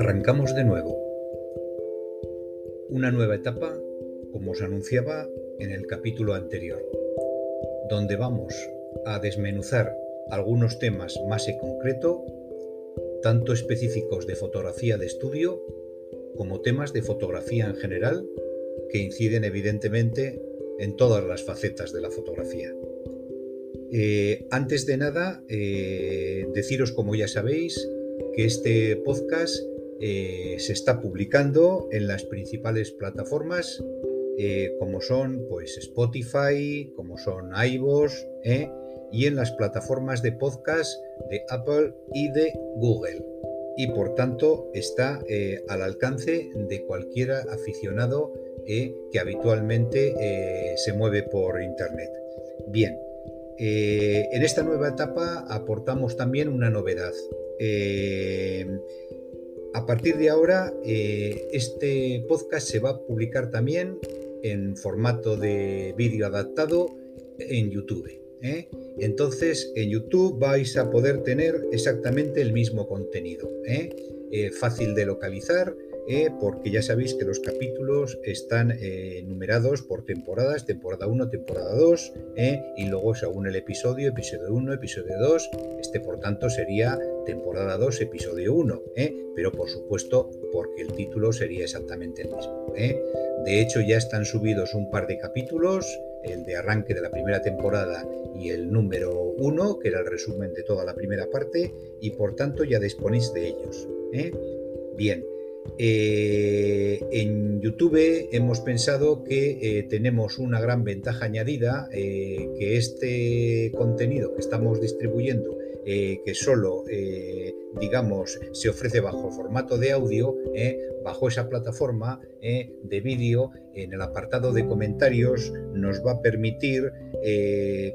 Arrancamos de nuevo. Una nueva etapa, como os anunciaba en el capítulo anterior, donde vamos a desmenuzar algunos temas más en concreto, tanto específicos de fotografía de estudio como temas de fotografía en general que inciden evidentemente en todas las facetas de la fotografía. Eh, antes de nada, eh, deciros, como ya sabéis, que este podcast eh, se está publicando en las principales plataformas, como son pues, Spotify, como son iVoox, y en las plataformas de podcast de Apple y de Google. Y por tanto está al alcance de cualquier aficionado que habitualmente se mueve por Internet. Bien, eh, en esta nueva etapa aportamos también una novedad. Eh, a partir de ahora, eh, este podcast se va a publicar también en formato de vídeo adaptado en YouTube. Entonces, en YouTube vais a poder tener exactamente el mismo contenido. fácil de localizar, eh, porque ya sabéis que los capítulos están eh, numerados por temporadas, temporada 1, temporada 2, eh, y luego según el episodio, episodio 1, episodio 2, este por tanto sería temporada 2, episodio 1, pero por supuesto porque el título sería exactamente el mismo. De hecho ya están subidos un par de capítulos, el de arranque de la primera temporada y el número 1, que era el resumen de toda la primera parte, y por tanto ya disponéis de ellos. Bien, eh, en YouTube hemos pensado que eh, tenemos una gran ventaja añadida, eh, que este contenido que estamos distribuyendo, que solo, digamos, se ofrece bajo formato de audio, bajo esa plataforma de vídeo, en el apartado de comentarios, nos va a permitir,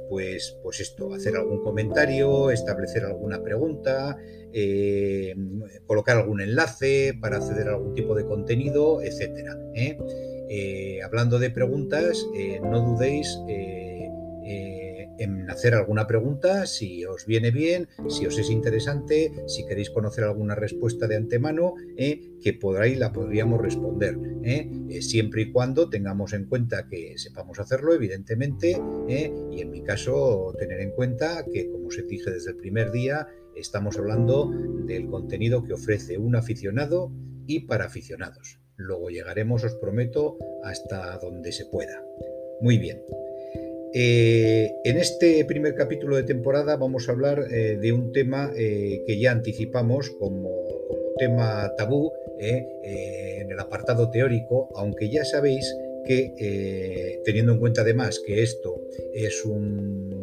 pues, pues esto, hacer algún comentario, establecer alguna pregunta, eh, colocar algún enlace para acceder a algún tipo de contenido, etcétera. ¿eh? Eh, hablando de preguntas, no dudéis en hacer alguna pregunta, si os viene bien, si os es interesante, si queréis conocer alguna respuesta de antemano, que por ahí la podríamos responder, siempre y cuando tengamos en cuenta que sepamos hacerlo, evidentemente, y en mi caso tener en cuenta que, como os dije desde el primer día, Estamos hablando del contenido que ofrece un aficionado y para aficionados. Luego llegaremos, os prometo, hasta donde se pueda. Muy bien. Eh, en este primer capítulo de temporada vamos a hablar eh, de un tema eh, que ya anticipamos como, como tema tabú en el apartado teórico, aunque ya sabéis que teniendo en cuenta además que esto es un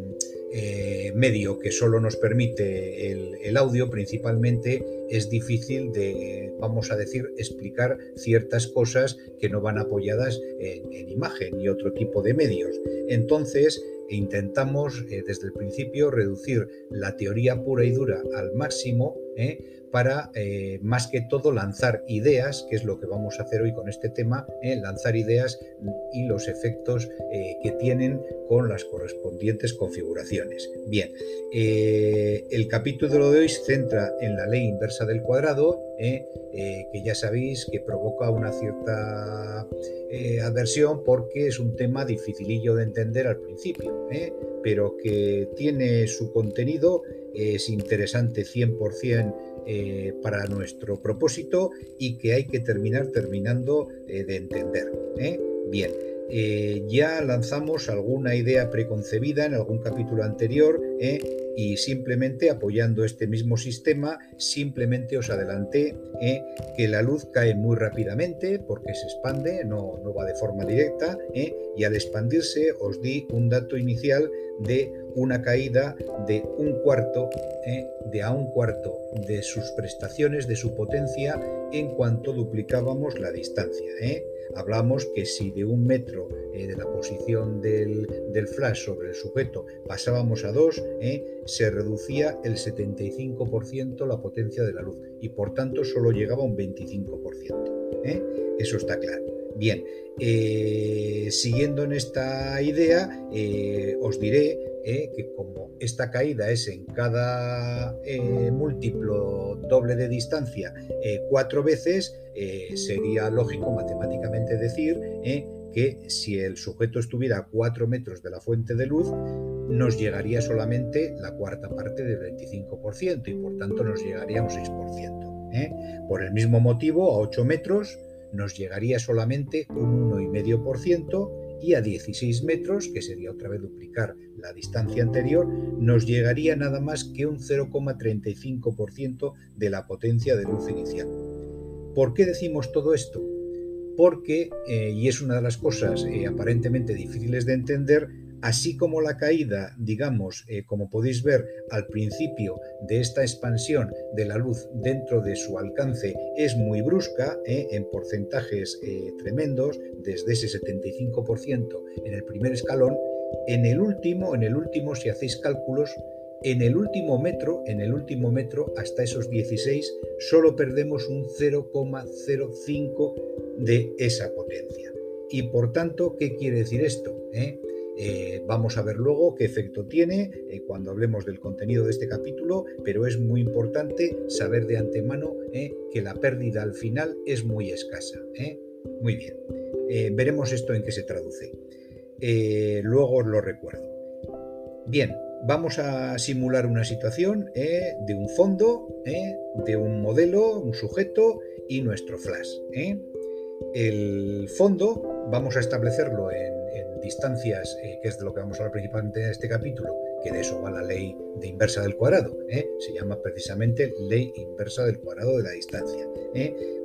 medio que solo nos permite el, audio principalmente, es difícil de, vamos a decir, explicar ciertas cosas que no van apoyadas en, imagen y otro tipo de medios. Entonces, intentamos eh, desde el principio reducir la teoría pura y dura al máximo ¿eh? para eh, más que todo lanzar ideas, que es lo que vamos a hacer hoy con este tema, lanzar ideas y los efectos que tienen con las correspondientes configuraciones. Bien, el capítulo de hoy se centra en la ley inversa del cuadrado, que ya sabéis que provoca una cierta adversión porque es un tema dificilillo de entender al principio, pero que tiene su contenido, es interesante 100% eh, para nuestro propósito y que hay que terminar terminando eh, de entender. ¿Eh? Ya lanzamos alguna idea preconcebida en algún capítulo anterior y simplemente apoyando este mismo sistema, simplemente os adelanté que la luz cae muy rápidamente porque se expande, no, no va de forma directa, y al expandirse os di un dato inicial de una caída de un cuarto, ¿eh? de a un cuarto de sus prestaciones, de su potencia, en cuanto duplicábamos la distancia. ¿Eh? Hablamos que si de un metro eh, de la posición del, flash sobre el sujeto pasábamos a dos, se reducía el 75% la potencia de la luz y por tanto solo llegaba un 25%. Eso está claro. Bien, siguiendo en esta idea, os diré que como esta caída es en cada múltiplo doble de distancia cuatro veces, sería lógico matemáticamente decir que si el sujeto estuviera a 4 metros de la fuente de luz, nos llegaría solamente la cuarta parte del 25% y por tanto nos llegaría un 6%. ¿eh? Por el mismo motivo, a 8 metros nos llegaría solamente un 1,5% y a 16 metros, que sería otra vez duplicar la distancia anterior, nos llegaría nada más que un 0,35% de la potencia de luz inicial. ¿Por qué decimos todo esto? porque, eh, y es una de las cosas eh, aparentemente difíciles de entender, así como la caída, digamos, eh, como podéis ver al principio de esta expansión de la luz dentro de su alcance es muy brusca, en porcentajes tremendos, desde ese 75% en el primer escalón, en el último, en el último, si hacéis cálculos, en el último metro, en el último metro, hasta esos 16, solo perdemos un 0,05 de esa potencia. Y por tanto, ¿qué quiere decir esto? ¿Eh? Eh, vamos a ver luego qué efecto tiene eh, cuando hablemos del contenido de este capítulo, pero es muy importante saber de antemano que la pérdida al final es muy escasa. Muy bien, veremos esto en qué se traduce. luego os lo recuerdo. Bien, vamos a simular una situación eh, de un fondo, eh, de un modelo, un sujeto y nuestro flash. Eh. El fondo vamos a establecerlo en, distancias, que es de lo que vamos a hablar principalmente en este capítulo, que de eso va la ley de inversa del cuadrado. Se llama precisamente ley inversa del cuadrado de la distancia.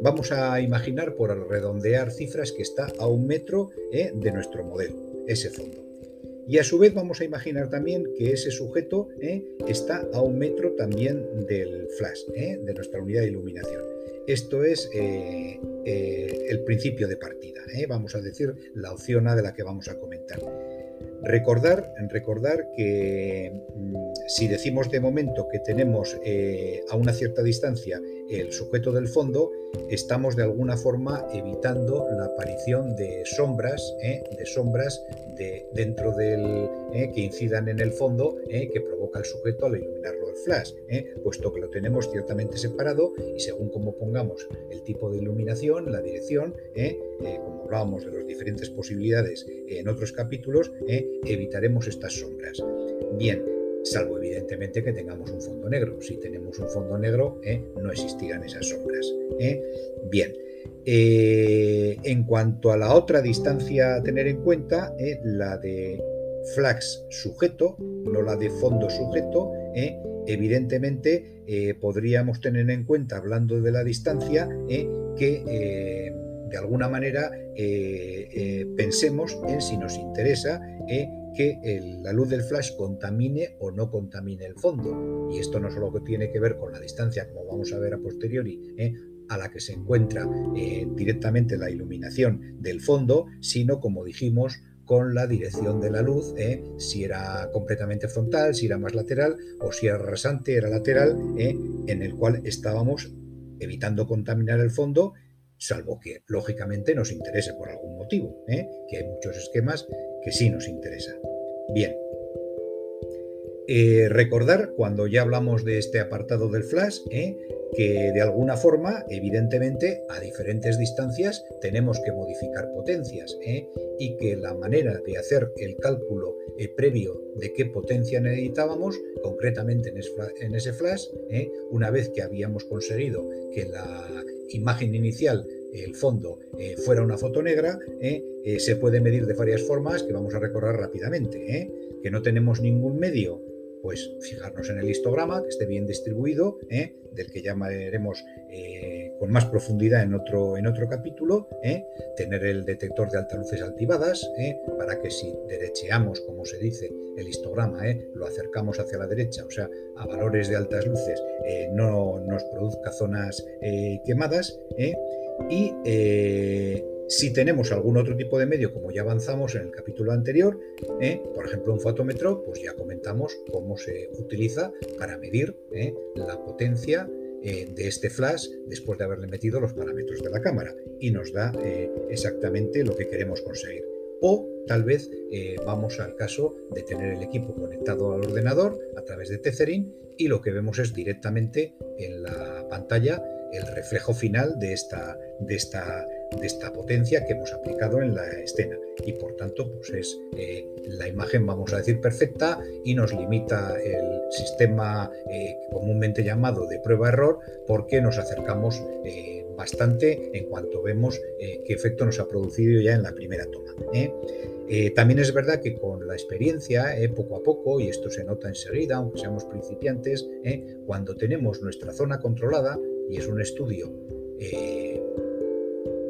Vamos a imaginar, por redondear cifras, que está a un metro de nuestro modelo, ese fondo. Y a su vez vamos a imaginar también que ese sujeto ¿eh? está a un metro también del flash, ¿eh? de nuestra unidad de iluminación. Esto es eh, el principio de partida, vamos a decir la opción A de la que vamos a comentar. Recordar, recordar que mm, si decimos de momento que tenemos a una cierta distancia el sujeto del fondo, estamos de alguna forma evitando la aparición de sombras, ¿eh? de sombras de, dentro del ¿eh? que incidan en el fondo, ¿eh? que provoca el sujeto al iluminarlo el flash, puesto que lo tenemos ciertamente separado y según como pongamos el tipo de iluminación, la dirección, como hablábamos de las diferentes posibilidades en otros capítulos, evitaremos estas sombras. Bien, salvo evidentemente que tengamos un fondo negro. Si tenemos un fondo negro, ¿eh? no existirán esas sombras. ¿eh? Bien, eh, en cuanto a la otra distancia a tener en cuenta, la de flax sujeto, no la de fondo sujeto, evidentemente podríamos tener en cuenta, hablando de la distancia, que de alguna manera pensemos en si nos interesa que la luz del flash contamine o no contamine el fondo. Y esto no solo tiene que ver con la distancia, como vamos a ver a posteriori, ¿eh? a la que se encuentra eh, directamente la iluminación del fondo, sino, como dijimos, con la dirección de la luz, ¿eh? si era completamente frontal, si era más lateral o si era rasante, era lateral, en el cual estábamos evitando contaminar el fondo, salvo que lógicamente nos interese por algún motivo, que hay muchos esquemas que sí nos interesa. Bien. Eh, recordar, cuando ya hablamos de este apartado del flash, eh, que de alguna forma, evidentemente, a diferentes distancias tenemos que modificar potencias eh, y que la manera de hacer el cálculo previo de qué potencia necesitábamos, concretamente en ese flash, una vez que habíamos conseguido que la imagen inicial el fondo eh, fuera una foto negra, eh, eh, se puede medir de varias formas que vamos a recorrer rápidamente. Que no tenemos ningún medio, pues fijarnos en el histograma, que esté bien distribuido, del que llamaremos con más profundidad en otro, en otro capítulo, tener el detector de altas luces activadas, para que si derecheamos, como se dice, el histograma, lo acercamos hacia la derecha, o sea, a valores de altas luces, no nos produzca zonas quemadas, y eh, si tenemos algún otro tipo de medio, como ya avanzamos en el capítulo anterior, eh, por ejemplo un fotómetro, pues ya comentamos cómo se utiliza para medir eh, la potencia de este flash después de haberle metido los parámetros de la cámara. Y nos da exactamente lo que queremos conseguir. O tal vez eh, vamos al caso de tener el equipo conectado al ordenador a través de Tethering y lo que vemos es directamente en la pantalla el reflejo final de esta, de esta, de esta potencia que hemos aplicado en la escena y por tanto pues es eh, la imagen vamos a decir perfecta y nos limita el sistema eh, comúnmente llamado de prueba-error porque nos acercamos eh, bastante en cuanto vemos qué efecto nos ha producido ya en la primera toma. también es verdad que con la experiencia, poco a poco, y esto se nota enseguida, aunque seamos principiantes, cuando tenemos nuestra zona controlada, y es un estudio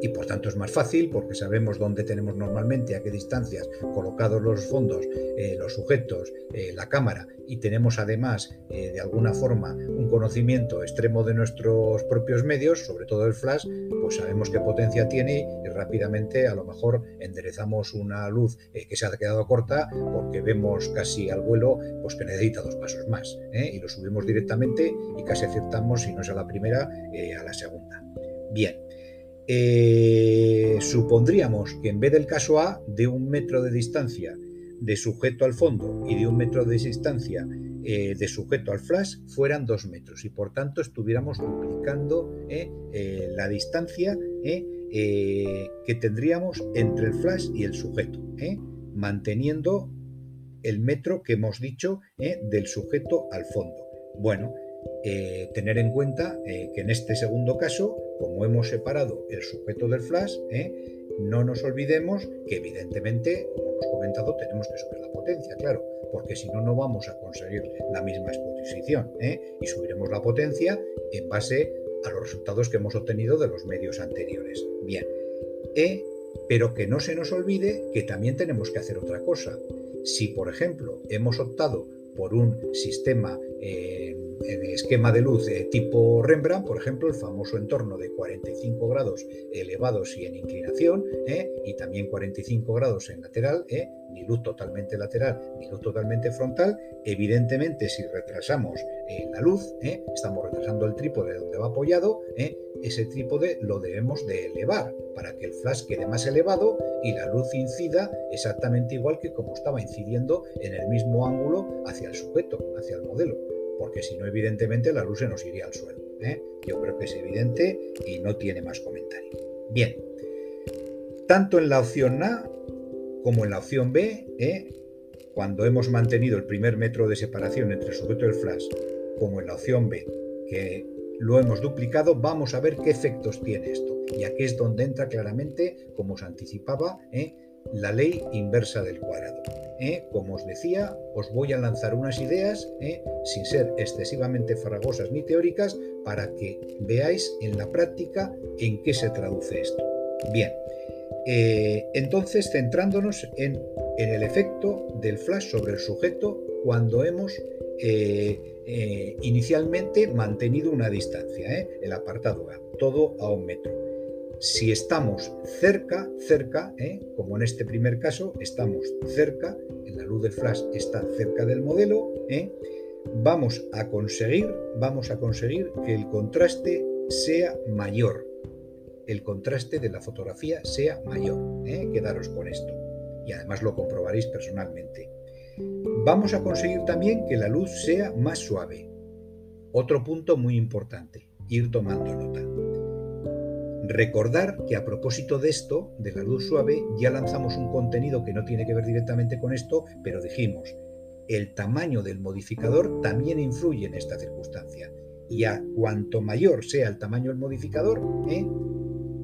y por tanto es más fácil porque sabemos dónde tenemos normalmente, a qué distancias colocados los fondos, eh, los sujetos, eh, la cámara y tenemos además de alguna forma un conocimiento extremo de nuestros propios medios, sobre todo el flash, pues sabemos qué potencia tiene y rápidamente a lo mejor enderezamos una luz que se ha quedado corta porque vemos casi al vuelo pues que necesita dos pasos más y lo subimos directamente y casi acertamos si no es a la primera a la segunda. Bien, eh, supondríamos que en vez del caso A, de un metro de distancia de sujeto al fondo y de un metro de distancia eh, de sujeto al flash fueran dos metros y por tanto estuviéramos duplicando eh, la distancia que tendríamos entre el flash y el sujeto, manteniendo el metro que hemos dicho del sujeto al fondo. Bueno, tener en cuenta que en este segundo caso como hemos separado el sujeto del flash, ¿eh? no nos olvidemos que evidentemente, como hemos comentado, tenemos que subir la potencia, claro, porque si no, no vamos a conseguir la misma exposición ¿eh? y subiremos la potencia en base a los resultados que hemos obtenido de los medios anteriores. Bien, ¿eh? pero que no se nos olvide que también tenemos que hacer otra cosa. Si, por ejemplo, hemos optado por un sistema en esquema de luz de tipo Rembrandt, por ejemplo, el famoso entorno de 45 grados elevados y en inclinación, ¿eh? y también 45 grados en lateral, ¿eh? ni luz totalmente lateral, ni luz totalmente frontal. Evidentemente, si retrasamos eh, la luz, estamos retrasando el trípode donde va apoyado, ese trípode lo debemos de elevar para que el flash quede más elevado y la luz incida exactamente igual que como estaba incidiendo en el mismo ángulo hacia el sujeto, hacia el modelo porque si no, evidentemente la luz se nos iría al suelo. ¿eh? Yo creo que es evidente y no tiene más comentario. Bien, tanto en la opción A como en la opción B, ¿eh? cuando hemos mantenido el primer metro de separación entre el sujeto y el flash, como en la opción B, que lo hemos duplicado, vamos a ver qué efectos tiene esto. Y aquí es donde entra claramente, como os anticipaba, ¿eh? La ley inversa del cuadrado. ¿eh? Como os decía, os voy a lanzar unas ideas, ¿eh? sin ser excesivamente farragosas ni teóricas, para que veáis en la práctica en qué se traduce esto. Bien, eh, entonces centrándonos en, el efecto del flash sobre el sujeto cuando hemos inicialmente mantenido una distancia, el apartado A, todo a un metro. Si estamos cerca, cerca, ¿eh? como en este primer caso, estamos cerca, la luz del flash está cerca del modelo, ¿eh? vamos a conseguir, vamos a conseguir que el contraste sea mayor, el contraste de la fotografía sea mayor. ¿eh? Quedaros con esto. Y además lo comprobaréis personalmente. Vamos a conseguir también que la luz sea más suave. Otro punto muy importante, ir tomando nota. Recordar que a propósito de esto, de la luz suave, ya lanzamos un contenido que no tiene que ver directamente con esto, pero dijimos, el tamaño del modificador también influye en esta circunstancia. Y a cuanto mayor sea el tamaño del modificador, ¿eh?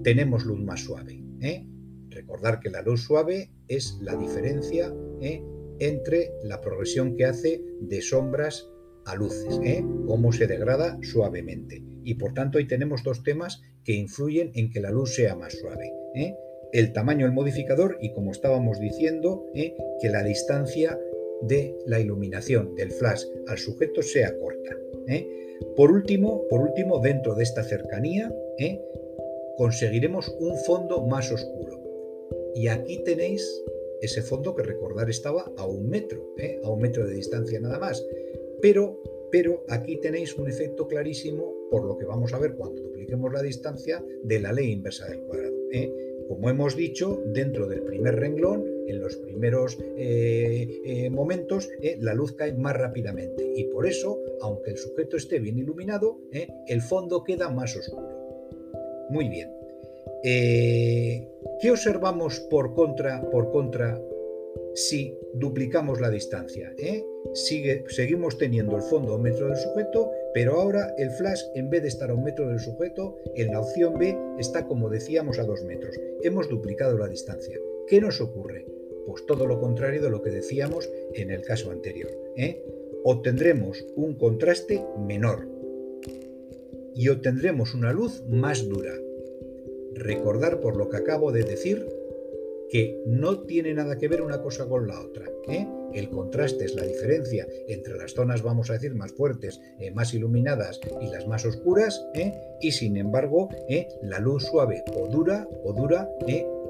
tenemos luz más suave. ¿eh? Recordar que la luz suave es la diferencia ¿eh? entre la progresión que hace de sombras a luces, cómo se degrada suavemente. Y por tanto ahí tenemos dos temas que influyen en que la luz sea más suave. ¿eh? El tamaño del modificador y como estábamos diciendo, ¿eh? que la distancia de la iluminación del flash al sujeto sea corta. ¿eh? Por último, por último, dentro de esta cercanía, conseguiremos un fondo más oscuro. Y aquí tenéis ese fondo que recordar estaba a un metro, a un metro de distancia nada más. Pero pero aquí tenéis un efecto clarísimo por lo que vamos a ver cuando dupliquemos la distancia de la ley inversa del cuadrado. ¿eh? Como hemos dicho, dentro del primer renglón en los primeros momentos la luz cae más rápidamente y por eso, aunque el sujeto esté bien iluminado, el fondo queda más oscuro. Muy bien. ¿Qué observamos por contra, por contra si duplicamos la distancia. ¿eh? Sigue, seguimos teniendo el fondo a un metro del sujeto, pero ahora el flash, en vez de estar a un metro del sujeto, en la opción B está, como decíamos, a dos metros. Hemos duplicado la distancia. ¿Qué nos ocurre? Pues todo lo contrario de lo que decíamos en el caso anterior. ¿eh? Obtendremos un contraste menor y obtendremos una luz más dura. Recordar por lo que acabo de decir que no tiene nada que ver una cosa con la otra. ¿eh? El contraste es la diferencia entre las zonas, vamos a decir, más fuertes, eh, más iluminadas y las más oscuras, ¿eh? y sin embargo, la luz suave o dura o dura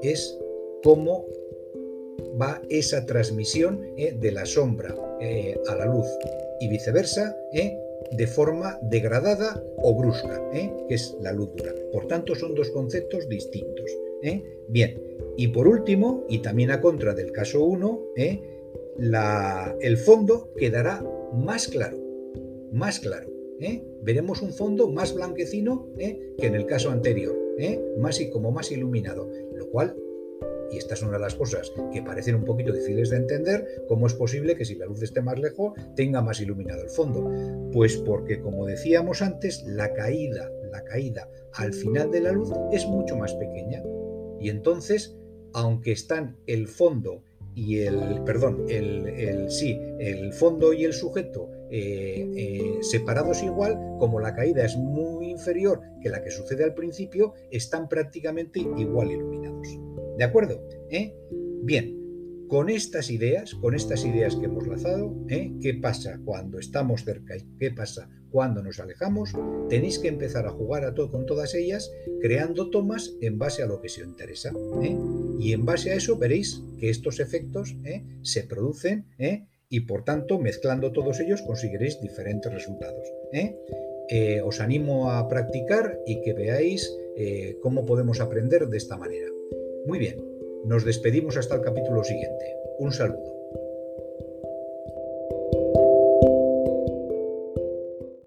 es como va esa transmisión de la sombra a la luz y viceversa, de forma degradada o brusca, que es la luz dura. Por tanto, son dos conceptos distintos. Bien, y por último, y también a contra del caso 1, ¿eh? El fondo quedará más claro, más claro. ¿eh? Veremos un fondo más blanquecino ¿eh? que en el caso anterior, más y como más iluminado, lo cual y esta es una de las cosas que parecen un poquito difíciles de entender, cómo es posible que si la luz esté más lejos tenga más iluminado el fondo. Pues porque, como decíamos antes, la caída, la caída al final de la luz es mucho más pequeña. Y entonces aunque están el fondo y el, perdón, el, sí, el fondo y el sujeto eh, eh, separados igual, como la caída es muy inferior que la que sucede al principio, están prácticamente igual iluminados. ¿De acuerdo? ¿Eh? Bien, con estas ideas, con estas ideas que hemos lanzado, ¿qué pasa cuando estamos cerca y qué pasa cuando nos alejamos? Tenéis que empezar a jugar a todo con todas ellas, creando tomas en base a lo que se os interesa. Y en base a eso veréis que estos efectos ¿eh? se producen ¿eh? y por tanto mezclando todos ellos conseguiréis diferentes resultados. ¿eh? os animo a practicar y que veáis cómo podemos aprender de esta manera. Muy bien, nos despedimos hasta el capítulo siguiente. Un saludo.